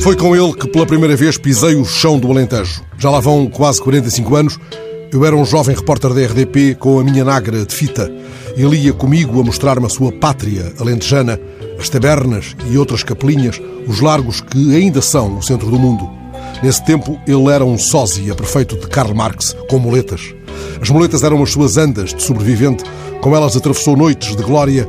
Foi com ele que pela primeira vez pisei o chão do Alentejo. Já lá vão quase 45 anos. Eu era um jovem repórter da RDP com a minha nagra de fita. Ele ia comigo a mostrar-me a sua pátria alentejana, as tabernas e outras capelinhas, os largos que ainda são o centro do mundo. Nesse tempo, ele era um sósia perfeito de Karl Marx, com muletas. As muletas eram as suas andas de sobrevivente. Com elas atravessou noites de glória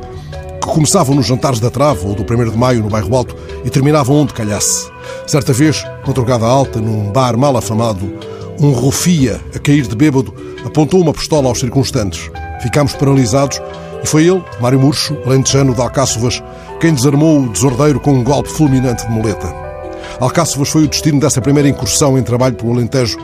que começavam nos jantares da Trava ou do 1 de Maio no Bairro Alto e terminavam onde calhasse. Certa vez, madrugada alta, num bar mal afamado, um rufia, a cair de bêbado, apontou uma pistola aos circunstantes. Ficámos paralisados e foi ele, Mário Murcho, alentejano de Alcáçovas, quem desarmou o desordeiro com um golpe fulminante de muleta. Alcáçovas foi o destino dessa primeira incursão em trabalho pelo Alentejo.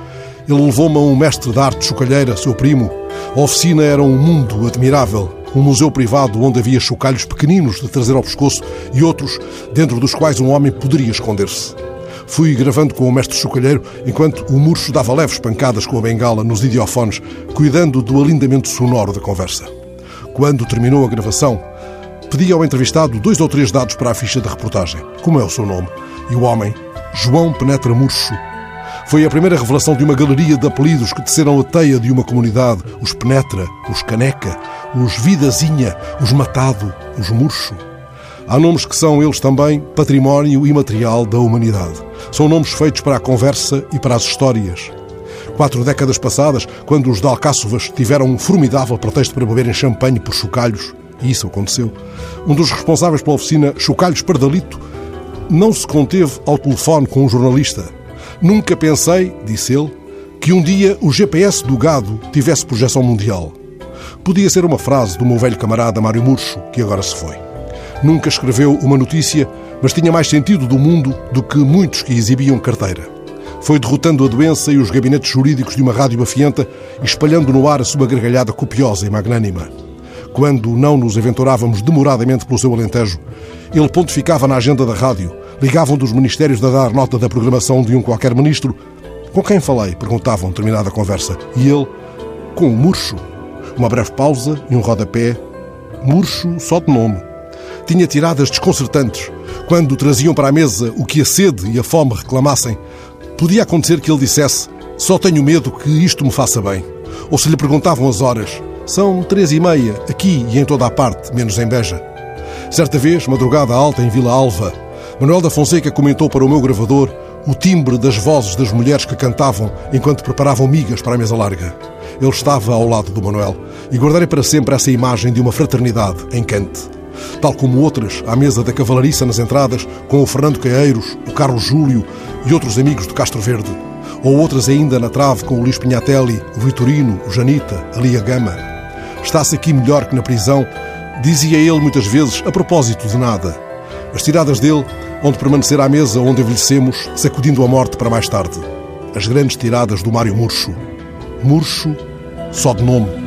Ele levou-me a um mestre de arte chocalheira, seu primo. A oficina era um mundo admirável, um museu privado onde havia chocalhos pequeninos de trazer ao pescoço e outros dentro dos quais um homem poderia esconder-se. Fui gravando com o mestre chocalheiro enquanto o murcho dava leves pancadas com a bengala nos idiofones, cuidando do alindamento sonoro da conversa. Quando terminou a gravação, pedi ao entrevistado dois ou três dados para a ficha da reportagem. Como é o seu nome? E o homem, João Penetra Murcho, foi a primeira revelação de uma galeria de apelidos que teceram a teia de uma comunidade. Os Penetra, os Caneca, os Vidazinha, os Matado, os Murcho. Há nomes que são eles também património imaterial da humanidade. São nomes feitos para a conversa e para as histórias. Quatro décadas passadas, quando os Dalcáçovas tiveram um formidável pretexto para beberem champanhe por chocalhos, e isso aconteceu, um dos responsáveis pela oficina Chocalhos Pardalito não se conteve ao telefone com um jornalista. Nunca pensei, disse ele, que um dia o GPS do gado tivesse projeção mundial. Podia ser uma frase do meu velho camarada Mário Murcho, que agora se foi. Nunca escreveu uma notícia, mas tinha mais sentido do mundo do que muitos que exibiam carteira. Foi derrotando a doença e os gabinetes jurídicos de uma rádio afienta espalhando no ar a sua gargalhada copiosa e magnânima. Quando não nos aventurávamos demoradamente pelo seu Alentejo, ele pontificava na agenda da rádio, ligavam dos ministérios a dar nota da programação de um qualquer ministro. Com quem falei? Perguntavam, terminada a conversa. E ele, com o murcho. Uma breve pausa e um rodapé. Murcho só de nome. Tinha tiradas desconcertantes. Quando traziam para a mesa o que a sede e a fome reclamassem, podia acontecer que ele dissesse: Só tenho medo que isto me faça bem. Ou se lhe perguntavam as horas: São três e meia, aqui e em toda a parte, menos em Beja. Certa vez, madrugada alta em Vila Alva, Manuel da Fonseca comentou para o meu gravador o timbre das vozes das mulheres que cantavam enquanto preparavam migas para a mesa larga. Ele estava ao lado do Manuel e guardarei para sempre essa imagem de uma fraternidade em Cante. Tal como outras à mesa da cavalariça nas entradas, com o Fernando Caeiros, o Carlos Júlio e outros amigos de Castro Verde. Ou outras ainda na trave com o Luís Pinhatelli, o Vitorino, o Janita, a Lia Gama. Está-se aqui melhor que na prisão, dizia ele muitas vezes a propósito de nada. As tiradas dele onde permanecer à mesa onde envelhecemos, sacudindo a morte para mais tarde. As grandes tiradas do Mário Murcho. Murcho, só de nome.